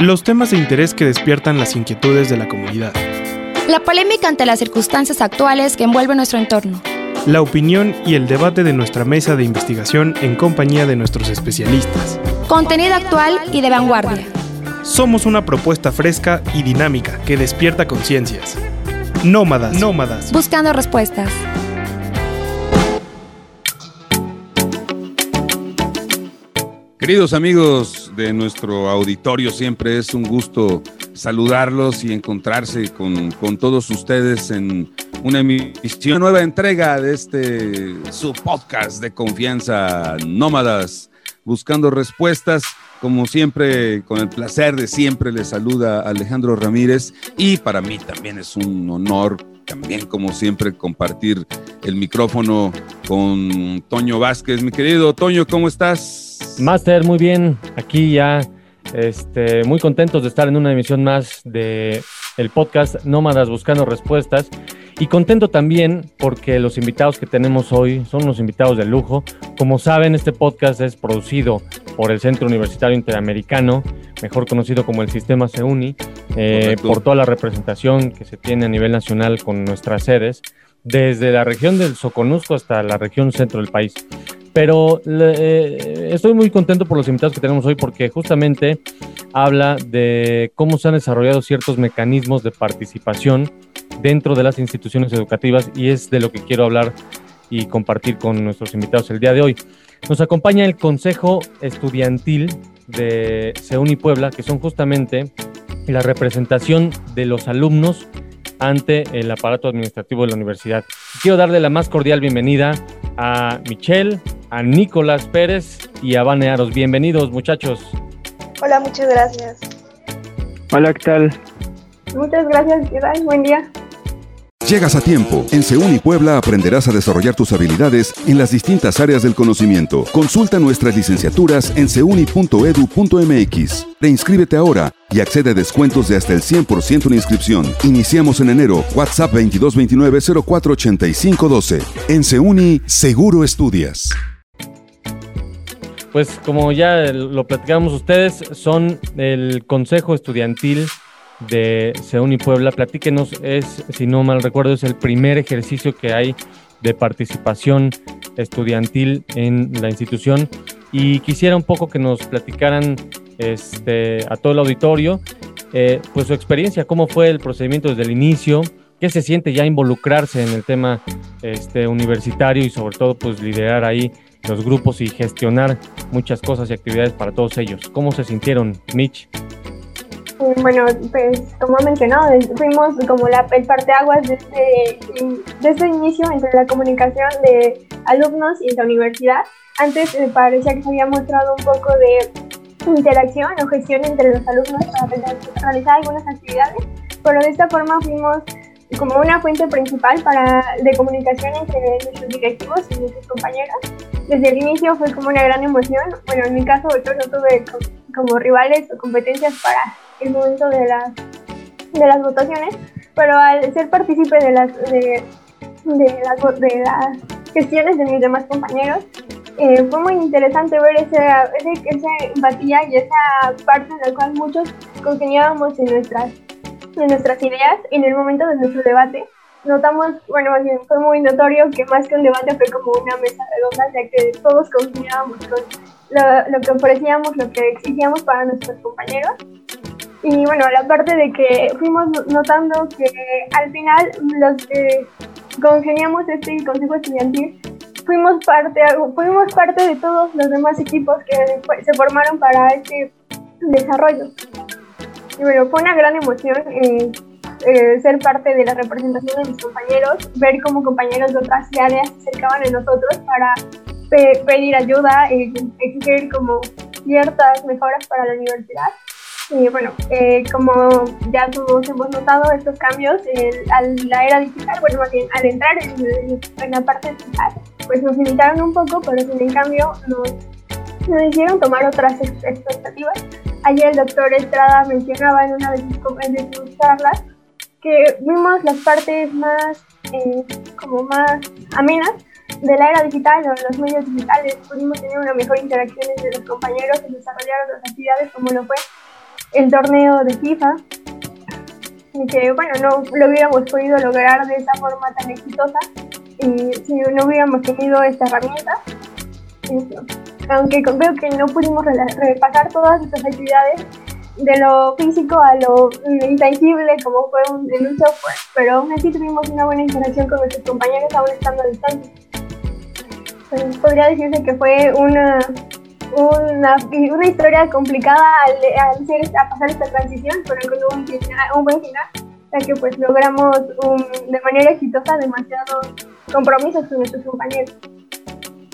Los temas de interés que despiertan las inquietudes de la comunidad. La polémica ante las circunstancias actuales que envuelven nuestro entorno. La opinión y el debate de nuestra mesa de investigación en compañía de nuestros especialistas. Contenido actual y de vanguardia. Somos una propuesta fresca y dinámica que despierta conciencias. Nómadas, nómadas. Buscando respuestas. Queridos amigos de nuestro auditorio, siempre es un gusto saludarlos y encontrarse con, todos ustedes en una emisión, nueva entrega de este su podcast de confianza, Nómadas, buscando respuestas. Como siempre, con el placer de siempre, les saluda Alejandro Ramírez y para mí también es un honor, también como siempre, compartir el micrófono con Toño Vázquez. Mi querido Toño, ¿cómo estás? Master, muy bien. Aquí ya este, muy contentos de estar en una emisión más de el podcast Nómadas Buscando Respuestas. Y contento también porque los invitados que tenemos hoy son unos invitados de lujo. Como saben, este podcast es producido por el Centro Universitario Interamericano, mejor conocido como el Sistema CEUNI, eh, por toda la representación que se tiene a nivel nacional con nuestras sedes, desde la región del Soconusco hasta la región centro del país. Pero eh, estoy muy contento por los invitados que tenemos hoy porque justamente habla de cómo se han desarrollado ciertos mecanismos de participación dentro de las instituciones educativas y es de lo que quiero hablar y compartir con nuestros invitados el día de hoy. Nos acompaña el Consejo Estudiantil de CEUNI Puebla, que son justamente la representación de los alumnos ante el aparato administrativo de la universidad. Quiero darle la más cordial bienvenida a Michelle, a Nicolás Pérez y a Vane Aros. Bienvenidos, muchachos. Hola, muchas gracias. Hola, ¿qué tal? Muchas gracias, ¿qué tal? Buen día. Llegas a tiempo. En Seúl Puebla aprenderás a desarrollar tus habilidades en las distintas áreas del conocimiento. Consulta nuestras licenciaturas en seuni.edu.mx. Reinscríbete ahora y accede a descuentos de hasta el 100% en inscripción. Iniciamos en enero. WhatsApp 2229-048512. En Seuni, seguro estudias. Pues como ya lo platicamos ustedes, son el Consejo Estudiantil de Seúl Puebla. Platíquenos, es, si no mal recuerdo, es el primer ejercicio que hay de participación estudiantil en la institución y quisiera un poco que nos platicaran este, a todo el auditorio eh, pues su experiencia, cómo fue el procedimiento desde el inicio, qué se siente ya involucrarse en el tema este, universitario y sobre todo pues liderar ahí los grupos y gestionar muchas cosas y actividades para todos ellos. ¿Cómo se sintieron, Mitch? Bueno, pues como mencionado, fuimos como la, el parteaguas de este, de este inicio entre la comunicación de alumnos y la universidad. Antes me parecía que se había mostrado un poco de interacción o gestión entre los alumnos para realizar algunas actividades, pero de esta forma fuimos como una fuente principal para, de comunicación entre nuestros directivos y nuestros compañeros. Desde el inicio fue como una gran emoción. Bueno, en mi caso yo no tuve como rivales o competencias para el momento de las, de las votaciones, pero al ser partícipe de las, de, las, de las gestiones de mis demás compañeros, eh, fue muy interesante ver esa, esa, empatía y esa parte en la cual muchos congeniábamos en nuestras, en nuestras ideas en el momento de nuestro debate. Notamos, bueno, más bien fue muy notorio que más que un debate fue como una mesa redonda, ya que todos congeniábamos con lo, lo que ofrecíamos, lo que exigíamos para nuestros compañeros y bueno, la parte de que fuimos notando que al final los que congeniamos este consejo estudiantil fuimos parte, fuimos parte de todos los demás equipos que se formaron para este desarrollo. Y bueno, fue una gran emoción eh, eh, ser parte de la representación de mis compañeros, ver cómo compañeros de otras áreas se acercaban a nosotros para pedir ayuda, eh, exigir como ciertas mejoras para la universidad. Y bueno, eh, como ya todos hemos notado estos cambios a la era digital, bueno, más bien al entrar en, la parte digital, pues nos limitaron un poco, pero sin en cambio nos, nos hicieron tomar otras expectativas. Ayer el doctor Estrada mencionaba en una de sus, charlas que vimos las partes más, eh, como más amenas de la era digital o los medios digitales. Pudimos tener una mejor interacción entre los compañeros y desarrollar otras actividades como lo fue el torneo de FIFA, y que bueno, no lo hubiéramos podido lograr de esa forma tan exitosa y si no hubiéramos tenido esta herramienta. Aunque creo que no pudimos repasar todas estas actividades de lo físico a lo intangible como fue un, en un software, pero aún así tuvimos una buena interacción con nuestros compañeros aún estando a distancia. Pues, podría decirse que fue una, una, una historia complicada al, hacer, a pasar esta transición, pero con un, un buen final, ya que pues logramos de manera exitosa demasiados compromisos con nuestros compañeros.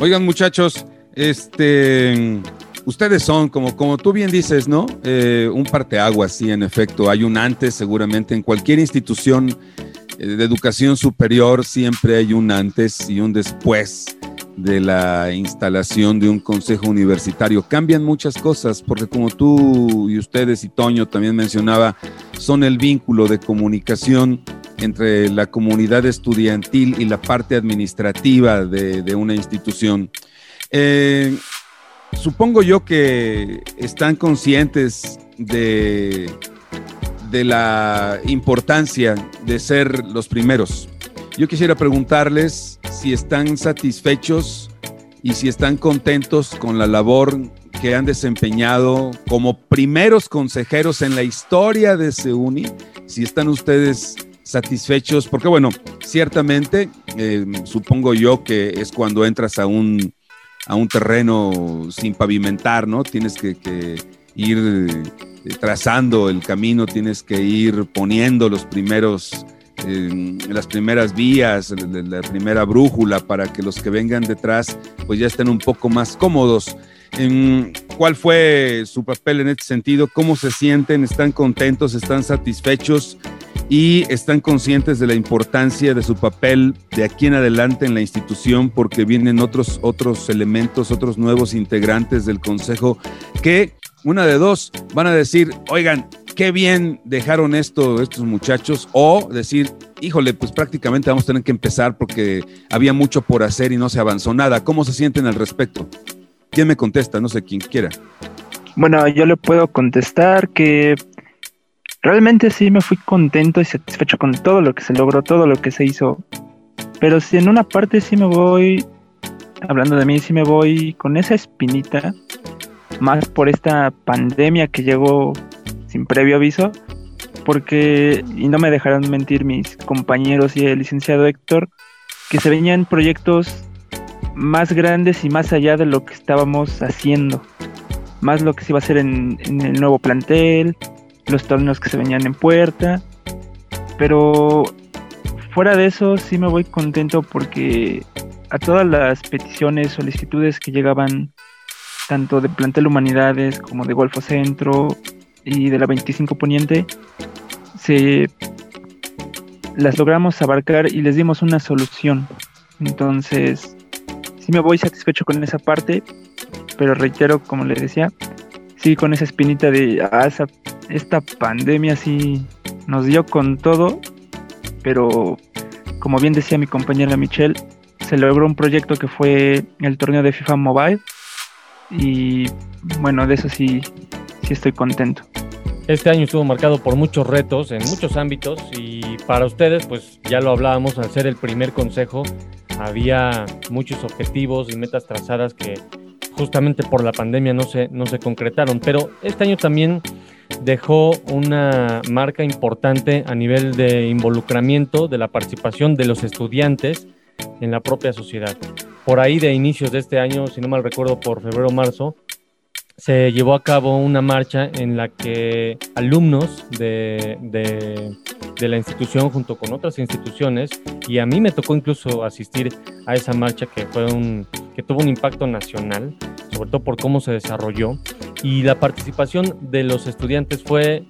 Oigan muchachos, este, ustedes son, como, como tú bien dices, ¿no? Eh, un parteaguas, sí, en efecto. Hay un antes, seguramente, en cualquier institución eh, de educación superior siempre hay un antes y un después de la instalación de un consejo universitario. Cambian muchas cosas, porque como tú y ustedes y Toño también mencionaba, son el vínculo de comunicación entre la comunidad estudiantil y la parte administrativa de, una institución. Eh, supongo yo que están conscientes de, de la importancia de ser los primeros. Yo quisiera preguntarles si están satisfechos y si están contentos con la labor que han desempeñado como primeros consejeros en la historia de SEUNI, si están ustedes satisfechos, porque bueno, ciertamente eh, supongo yo que es cuando entras a un, a un terreno sin pavimentar, ¿no? Tienes que, ir eh, trazando el camino, tienes que ir poniendo los primeros, eh, las primeras vías, la, primera brújula para que los que vengan detrás pues ya estén un poco más cómodos. ¿Cuál fue su papel en este sentido? ¿Cómo se sienten? ¿Están contentos? ¿Están satisfechos? Y están conscientes de la importancia de su papel de aquí en adelante en la institución porque vienen otros, otros elementos, otros nuevos integrantes del Consejo que, una de dos, van a decir, oigan, qué bien dejaron esto estos muchachos o decir, híjole, pues prácticamente vamos a tener que empezar porque había mucho por hacer y no se avanzó nada. ¿Cómo se sienten al respecto? ¿Quién me contesta? No sé, quién quiera. Bueno, yo le puedo contestar que Realmente sí me fui contento y satisfecho con todo lo que se logró, todo lo que se hizo. Pero si en una parte sí me voy, hablando de mí, sí me voy con esa espinita, más por esta pandemia que llegó sin previo aviso, porque, y no me dejarán mentir mis compañeros y el licenciado Héctor, que se venían proyectos más grandes y más allá de lo que estábamos haciendo. Más lo que se iba a hacer en, en el nuevo plantel, los torneos que se venían en puerta. Pero fuera de eso sí me voy contento porque a todas las peticiones, solicitudes que llegaban tanto de Plantel Humanidades como de Golfo Centro y de la 25 Poniente, se las logramos abarcar y les dimos una solución. Entonces, sí me voy satisfecho con esa parte, pero reitero, como les decía, sí con esa espinita de, ah, esta pandemia sí nos dio con todo, pero como bien decía mi compañera Michelle, se logró un proyecto que fue el torneo de FIFA Mobile y bueno, de eso sí, sí estoy contento. Este año estuvo marcado por muchos retos en muchos ámbitos y para ustedes, pues ya lo hablábamos al ser el primer consejo, había muchos objetivos y metas trazadas que justamente por la pandemia no se, no se concretaron, pero este año también dejó una marca importante a nivel de involucramiento, de la participación de los estudiantes en la propia sociedad. Por ahí de inicios de este año, si no mal recuerdo, por febrero o marzo, se llevó a cabo una marcha en la que alumnos de, de, la institución junto con otras instituciones, y a mí me tocó incluso asistir a esa marcha que, fue un, que tuvo un impacto nacional, sobre todo por cómo se desarrolló, y la participación de los estudiantes fue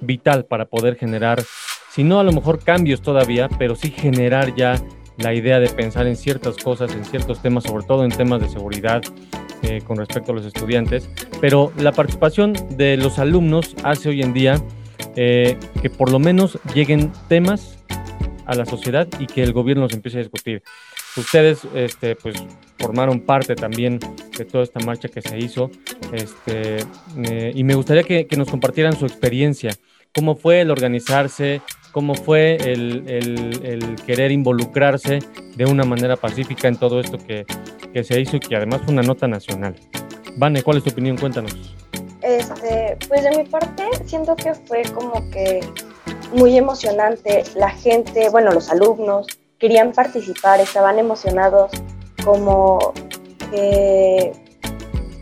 vital para poder generar, si no a lo mejor cambios todavía, pero sí generar ya la idea de pensar en ciertas cosas, en ciertos temas, sobre todo en temas de seguridad, eh, con respecto a los estudiantes, pero la participación de los alumnos hace hoy en día eh, que por lo menos lleguen temas a la sociedad y que el gobierno los empiece a discutir. Ustedes, este, pues, formaron parte también de toda esta marcha que se hizo, este, eh, y me gustaría que, nos compartieran su experiencia. ¿Cómo fue el organizarse? ¿Cómo fue el, querer involucrarse de una manera pacífica en todo esto que, que se hizo y que además fue una nota nacional? Vane, ¿cuál es tu opinión? Cuéntanos. Este, pues de mi parte, siento que fue como que muy emocionante. La gente, bueno, los alumnos querían participar, estaban emocionados, como que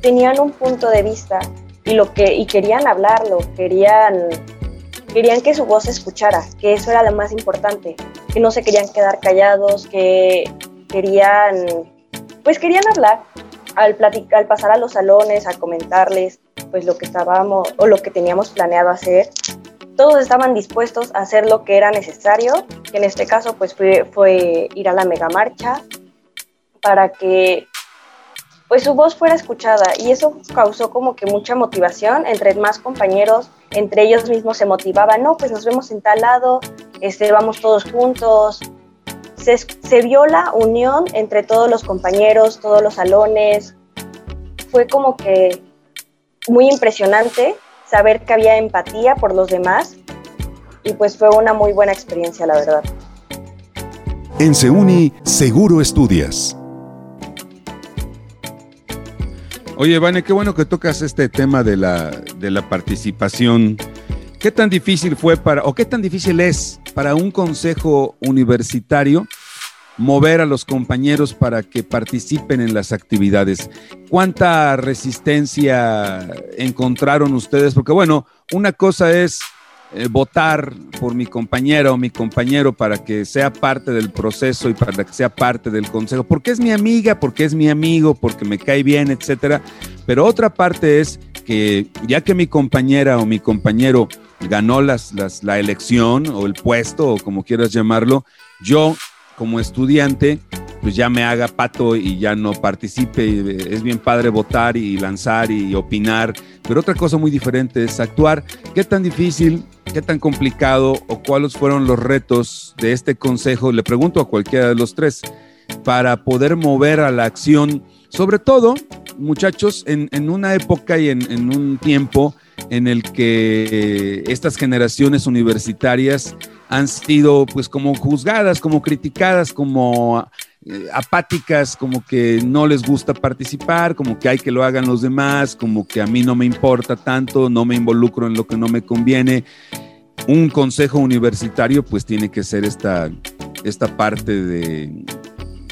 tenían un punto de vista y lo que y querían hablarlo, querían querían que su voz se escuchara, que eso era lo más importante, que no se querían quedar callados, que querían pues querían hablar. Al pasar a los salones, a comentarles pues lo que estábamos o lo que teníamos planeado hacer todos estaban dispuestos a hacer lo que era necesario, que en este caso pues fue, fue ir a la mega marcha para que pues su voz fuera escuchada. Y eso causó como que mucha motivación entre más compañeros, entre ellos mismos se motivaban, no, pues nos vemos en tal lado, este, vamos todos juntos. Se, se vio la unión entre todos los compañeros, todos los salones. Fue como que muy impresionante saber que había empatía por los demás y pues fue una muy buena experiencia, la verdad. En Seuni, seguro estudias. Oye, Vane, qué bueno que tocas este tema de la, de la participación. ¿Qué tan difícil fue para, o qué tan difícil es para un consejo universitario mover a los compañeros para que participen en las actividades. ¿Cuánta resistencia encontraron ustedes? Porque bueno, una cosa es eh, votar por mi compañera o mi compañero para que sea parte del proceso y para que sea parte del consejo, porque es mi amiga, porque es mi amigo, porque me cae bien, etcétera. Pero otra parte es que ya que mi compañera o mi compañero ganó las, la elección o el puesto o como quieras llamarlo, yo como estudiante, pues ya me haga pato y ya no participe. Es bien padre votar y lanzar y opinar, pero otra cosa muy diferente es actuar. ¿Qué tan difícil, qué tan complicado o cuáles fueron los retos de este consejo? Le pregunto a cualquiera de los tres, para poder mover a la acción, sobre todo, muchachos, en, una época y en, en un tiempo en el que estas generaciones universitarias han sido pues como juzgadas, como criticadas, como eh, apáticas, como que no les gusta participar, como que hay que lo hagan los demás, como que a mí no me importa tanto, no me involucro en lo que no me conviene. Un consejo universitario pues tiene que ser esta, esta parte de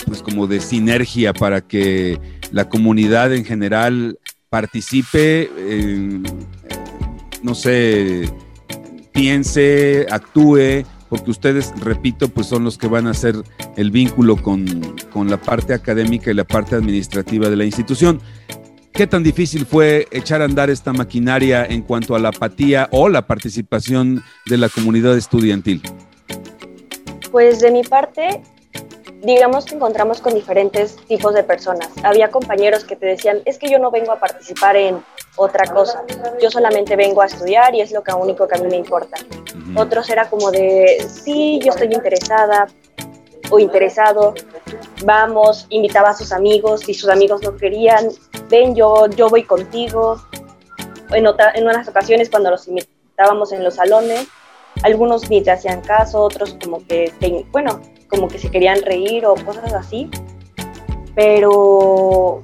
pues como de sinergia para que la comunidad en general participe, no sé, piense, actúe, porque ustedes, repito, pues son los que van a hacer el vínculo con, la parte académica y la parte administrativa de la institución. ¿Qué tan difícil fue echar a andar esta maquinaria en cuanto a la apatía o la participación de la comunidad estudiantil? Pues de mi parte, digamos que encontramos con diferentes tipos de personas. Había compañeros que te decían, es que yo no vengo a participar en otra cosa, yo solamente vengo a estudiar y es lo único que a mí me importa. Otros era como de, sí, yo estoy interesada o interesado, vamos, invitaba a sus amigos, si sus amigos no querían, ven, yo, yo voy contigo. En, otra, en unas ocasiones cuando los invitábamos en los salones, algunos ni te hacían caso, otros como que, bueno, como que se querían reír o cosas así, pero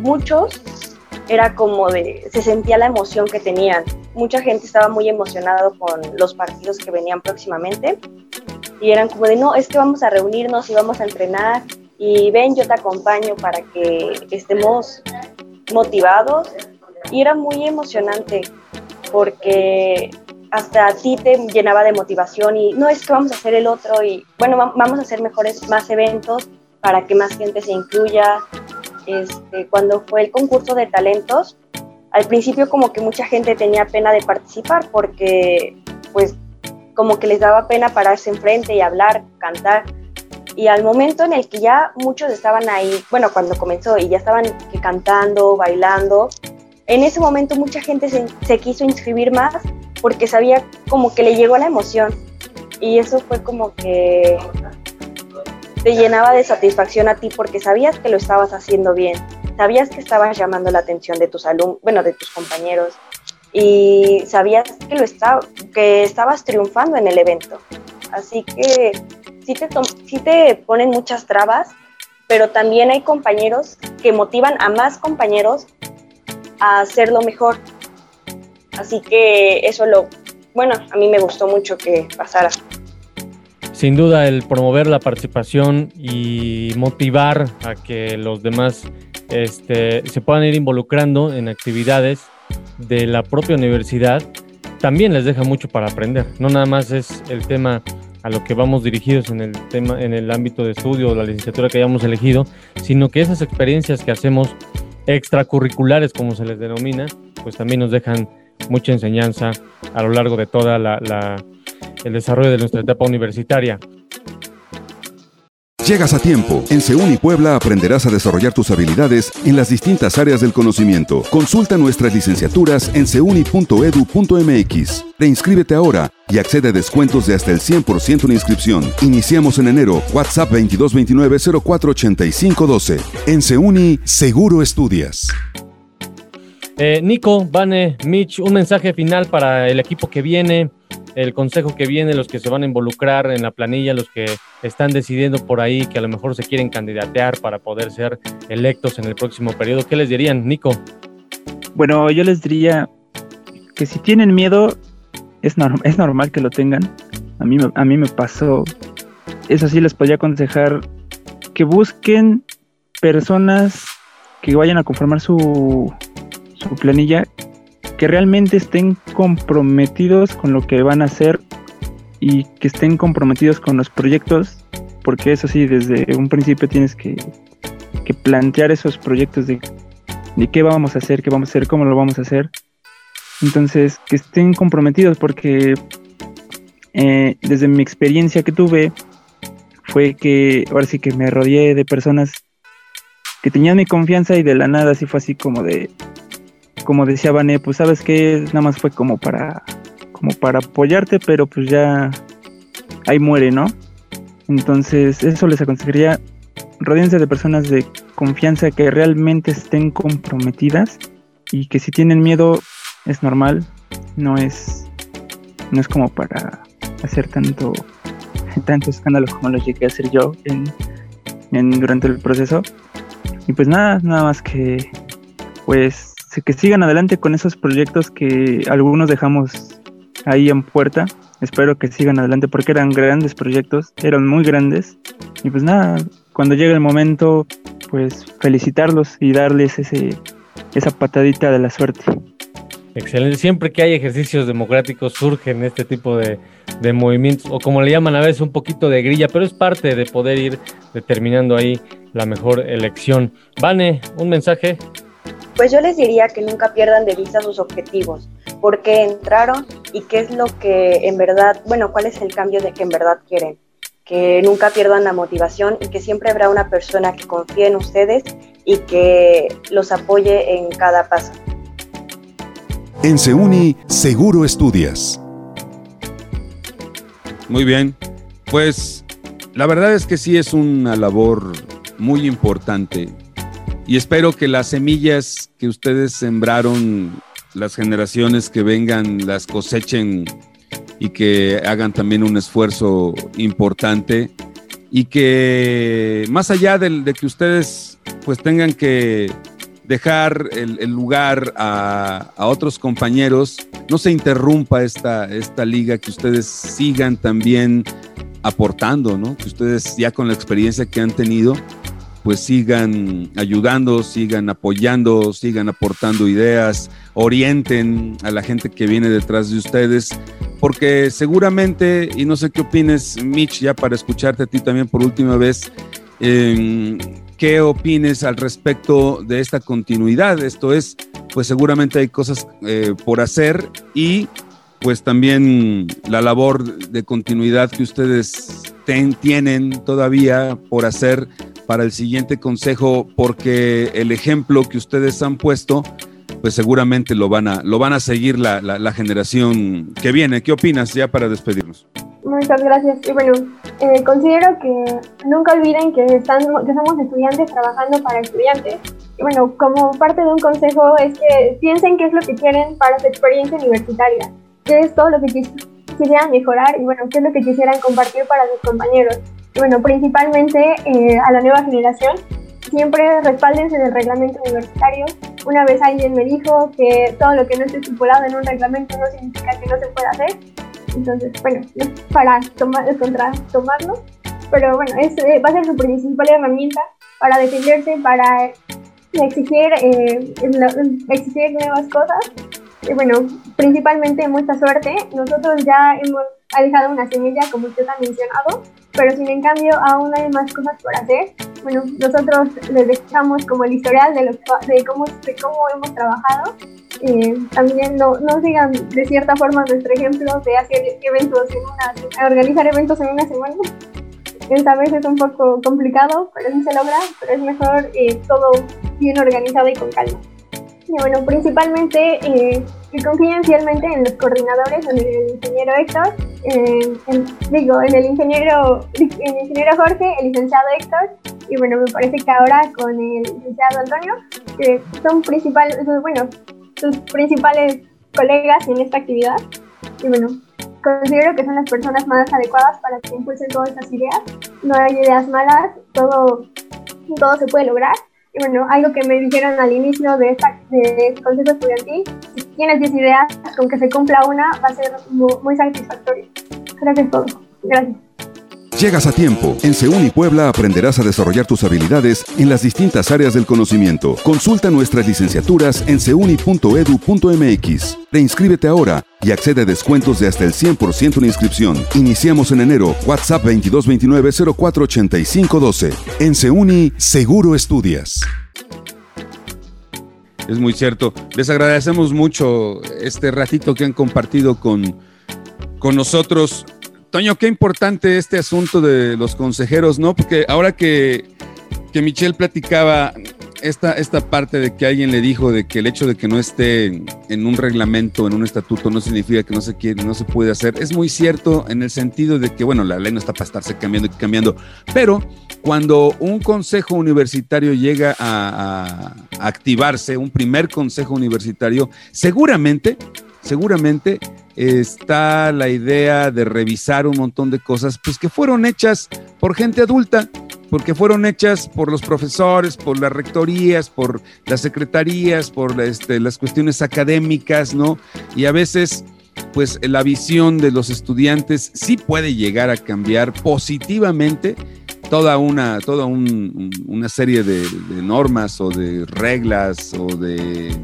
muchos era como de, se sentía la emoción que tenían. Mucha gente estaba muy emocionado con los partidos que venían próximamente y eran como de, no, es que vamos a reunirnos y vamos a entrenar y ven, yo te acompaño para que estemos motivados. Y era muy emocionante porque hasta a ti te llenaba de motivación y no es que vamos a hacer el otro y bueno, vamos a hacer mejores, más eventos para que más gente se incluya. Este, cuando fue el concurso de talentos, al principio como que mucha gente tenía pena de participar porque pues como que les daba pena pararse enfrente y hablar, cantar. Y al momento en el que ya muchos estaban ahí, bueno, cuando comenzó y ya estaban cantando, bailando, en ese momento mucha gente se, se quiso inscribir más porque sabía como que le llegó la emoción y eso fue como que te llenaba de satisfacción a ti porque sabías que lo estabas haciendo bien, sabías que estabas llamando la atención de tus alumnos, bueno, de tus compañeros y sabías que lo estaba, que estabas triunfando en el evento. Así que sí te, sí te ponen muchas trabas, pero también hay compañeros que motivan a más compañeros a hacerlo mejor. Así que eso lo, bueno, a mí me gustó mucho que pasara. Sin duda, el promover la participación y motivar a que los demás este, se puedan ir involucrando en actividades de la propia universidad también les deja mucho para aprender. No nada más es el tema a lo que vamos dirigidos en el tema, en el ámbito de estudio o la licenciatura que hayamos elegido, sino que esas experiencias que hacemos extracurriculares, como se les denomina, pues también nos dejan mucha enseñanza a lo largo de toda la, el desarrollo de nuestra etapa universitaria. Llegas a tiempo. En Seúl y Puebla aprenderás a desarrollar tus habilidades en las distintas áreas del conocimiento. Consulta nuestras licenciaturas en seuni.edu.mx. Reinscríbete ahora y accede a descuentos de hasta el 100% en inscripción. Iniciamos en enero. WhatsApp 2229-048512. En Seuni, seguro estudias. Eh, Nico, Vane, Mitch, un mensaje final para el equipo que viene el consejo que viene, los que se van a involucrar en la planilla, los que están decidiendo por ahí que a lo mejor se quieren candidatear para poder ser electos en el próximo periodo, ¿qué les dirían, Nico? Bueno, yo les diría que si tienen miedo, es, es normal que lo tengan. A mí, a mí me pasó. Eso sí, les podría aconsejar que busquen personas que vayan a conformar su, su planilla que realmente estén comprometidos con lo que van a hacer y que estén comprometidos con los proyectos, porque eso sí, desde un principio tienes que, plantear esos proyectos de, de qué vamos a hacer, qué vamos a hacer, cómo lo vamos a hacer. Entonces, que estén comprometidos porque eh, desde mi experiencia que tuve fue que ahora sí que me rodeé de personas que tenían mi confianza y de la nada así fue así como de, como decía Vané, pues sabes que nada más fue como para, como para apoyarte, pero pues ya ahí muere, ¿no? Entonces, eso les aconsejaría, rodense de personas de confianza que realmente estén comprometidas y que si tienen miedo es normal, no es, no es como para hacer tanto, tanto escándalo como lo llegué a hacer yo en, en, durante el proceso. Y pues nada, nada más que pues que sigan adelante con esos proyectos que algunos dejamos ahí en puerta. Espero que sigan adelante porque eran grandes proyectos, eran muy grandes. Y pues nada, cuando llegue el momento, pues felicitarlos y darles ese, esa patadita de la suerte. Excelente. Siempre que hay ejercicios democráticos surgen este tipo de, de, movimientos, o como le llaman a veces un poquito de grilla, pero es parte de poder ir determinando ahí la mejor elección. Vane, un mensaje. Pues yo les diría que nunca pierdan de vista sus objetivos, por qué entraron y qué es lo que en verdad, bueno, cuál es el cambio de que en verdad quieren. Que nunca pierdan la motivación y que siempre habrá una persona que confíe en ustedes y que los apoye en cada paso. En Seuni, seguro estudias. Muy bien, pues la verdad es que sí es una labor muy importante y espero que las semillas que ustedes sembraron, las generaciones que vengan, las cosechen y que hagan también un esfuerzo importante y que más allá de, que ustedes pues tengan que dejar el, lugar a, otros compañeros, no se interrumpa esta, esta liga, que ustedes sigan también aportando, ¿no? Que ustedes ya con la experiencia que han tenido, pues sigan ayudando, sigan apoyando, sigan aportando ideas, orienten a la gente que viene detrás de ustedes, porque seguramente, y no sé qué opines, Mitch, ya para escucharte a ti también por última vez, em, ¿qué opines al respecto de esta continuidad? Esto es, pues seguramente hay cosas eh, por hacer y pues también la labor de continuidad que ustedes tienen todavía por hacer para el siguiente consejo, porque el ejemplo que ustedes han puesto, pues seguramente lo van a, lo van a seguir la, la, generación que viene. ¿Qué opinas ya para despedirnos? Muchas gracias. Y bueno, eh, considero que nunca olviden que, están, que somos estudiantes trabajando para estudiantes. Y bueno, como parte de un consejo es que piensen qué es lo que quieren para su experiencia universitaria, qué es todo lo que quisieran mejorar y bueno, qué es lo que quisieran compartir para sus compañeros. Y bueno, principalmente eh, a la nueva generación, siempre respáldense del reglamento universitario. Una vez alguien me dijo que todo lo que no esté estipulado en un reglamento no significa que no se pueda hacer. Entonces, bueno, para tomar, contra tomarlo. Pero bueno, es, eh, va a ser su principal herramienta para defenderse, para exigir, eh, exigir nuevas cosas. Bueno, principalmente mucha suerte. Nosotros ya hemos dejado una semilla, como usted ha mencionado, pero sin en cambio aún hay más cosas por hacer. Bueno, nosotros les dejamos como el historial de, de, cómo, de cómo hemos trabajado. Eh, también no, no sigan de cierta forma nuestro ejemplo de hacer eventos en una, organizar eventos en una semana. Esta vez es un poco complicado, pero sí se logra, pero es mejor eh, todo bien organizado y con calma. Y bueno, principalmente eh, que en los coordinadores, en el ingeniero Héctor, en, digo, en el ingeniero, el ingeniero Jorge, el licenciado Héctor, y bueno, me parece que ahora con el licenciado Antonio, que son principales, bueno, sus principales colegas en esta actividad. Y bueno, considero que son las personas más adecuadas para que impulsen todas estas ideas. No hay ideas malas, todo, todo se puede lograr. Bueno, algo que me dijeron al inicio de, esta, de este consejo estudiantil, si tienes 10 ideas, con que se cumpla una va a ser muy, satisfactorio. Creo que. Gracias. Llegas a tiempo. En y Puebla aprenderás a desarrollar tus habilidades en las distintas áreas del conocimiento. Consulta nuestras licenciaturas en seuni.edu.mx. Reinscríbete ahora y accede a descuentos de hasta el 100% en inscripción. Iniciamos en enero. WhatsApp 2229-048512. En Seuni, seguro estudias. Es muy cierto. Les agradecemos mucho este ratito que han compartido con, con nosotros. Toño, qué importante este asunto de los consejeros, ¿no? Porque ahora que, que Michelle platicaba esta, esta parte de que alguien le dijo de que el hecho de que no esté en un reglamento, en un estatuto, no significa que no se quiere, no se puede hacer, es muy cierto en el sentido de que, bueno, la ley no está para estarse cambiando y cambiando, pero cuando un consejo universitario llega a, a activarse, un primer consejo universitario, seguramente, seguramente está la idea de revisar un montón de cosas, pues que fueron hechas por gente adulta, porque fueron hechas por los profesores, por las rectorías, por las secretarías, por este, las cuestiones académicas, ¿no? Y a veces, pues la visión de los estudiantes sí puede llegar a cambiar positivamente toda una, toda una serie de normas o de reglas o de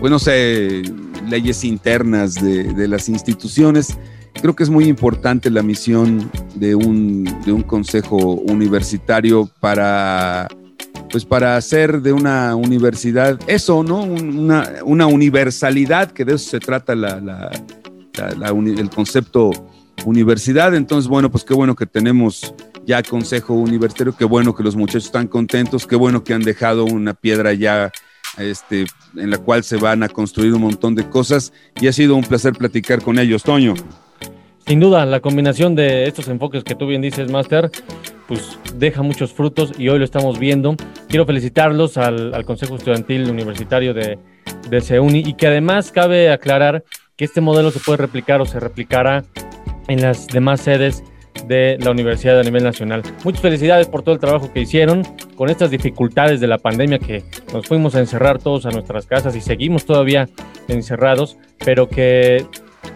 pues no sé, leyes internas de, las instituciones. Creo que es muy importante la misión de un, de un consejo universitario para, pues para hacer de una universidad eso, ¿no? Una, una universalidad, que de eso se trata la, la, el concepto universidad. Entonces, bueno, pues qué bueno que tenemos ya consejo universitario, qué bueno que los muchachos están contentos, qué bueno que han dejado una piedra ya este, en la cual se van a construir un montón de cosas y ha sido un placer platicar con ellos, Toño. Sin duda, la combinación de estos enfoques que tú bien dices, Master, pues deja muchos frutos y hoy lo estamos viendo. Quiero felicitarlos al, Consejo Estudiantil Universitario de, de CEUNI y que además cabe aclarar que este modelo se puede replicar o se replicará en las demás sedes de la universidad a nivel nacional. Muchas felicidades por todo el trabajo que hicieron con estas dificultades de la pandemia que nos fuimos a encerrar todos a nuestras casas y seguimos todavía encerrados, pero que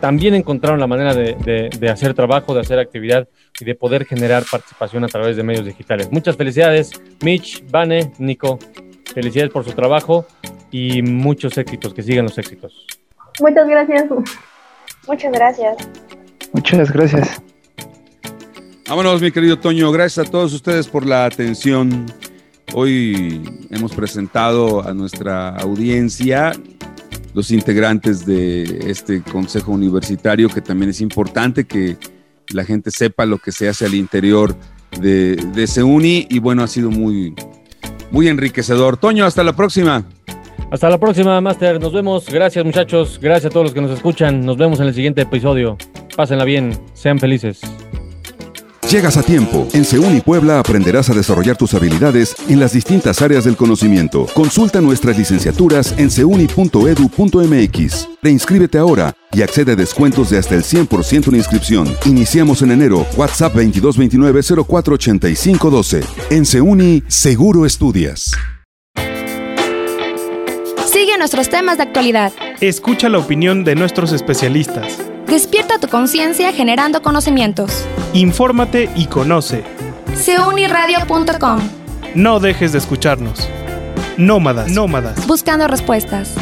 también encontraron la manera de, de, hacer trabajo, de hacer actividad y de poder generar participación a través de medios digitales. Muchas felicidades, Mitch, Vane, Nico. Felicidades por su trabajo y muchos éxitos, que sigan los éxitos. Muchas gracias. Muchas gracias. Muchas gracias. Vámonos, mi querido Toño. Gracias a todos ustedes por la atención. Hoy hemos presentado a nuestra audiencia los integrantes de este consejo universitario, que también es importante que la gente sepa lo que se hace al interior de, de SEUNI. Y bueno, ha sido muy, muy enriquecedor. Toño, hasta la próxima. Hasta la próxima, Master. Nos vemos. Gracias, muchachos. Gracias a todos los que nos escuchan. Nos vemos en el siguiente episodio. Pásenla bien. Sean felices. Llegas a tiempo. En Seúl y Puebla aprenderás a desarrollar tus habilidades en las distintas áreas del conocimiento. Consulta nuestras licenciaturas en seuni.edu.mx. Reinscríbete ahora y accede a descuentos de hasta el 100% en inscripción. Iniciamos en enero. WhatsApp 2229-048512. En Seuni, seguro estudias. Sigue nuestros temas de actualidad. Escucha la opinión de nuestros especialistas. Despierta tu conciencia generando conocimientos. Infórmate y conoce. Seuniradio.com No dejes de escucharnos. Nómadas, nómadas. Buscando respuestas.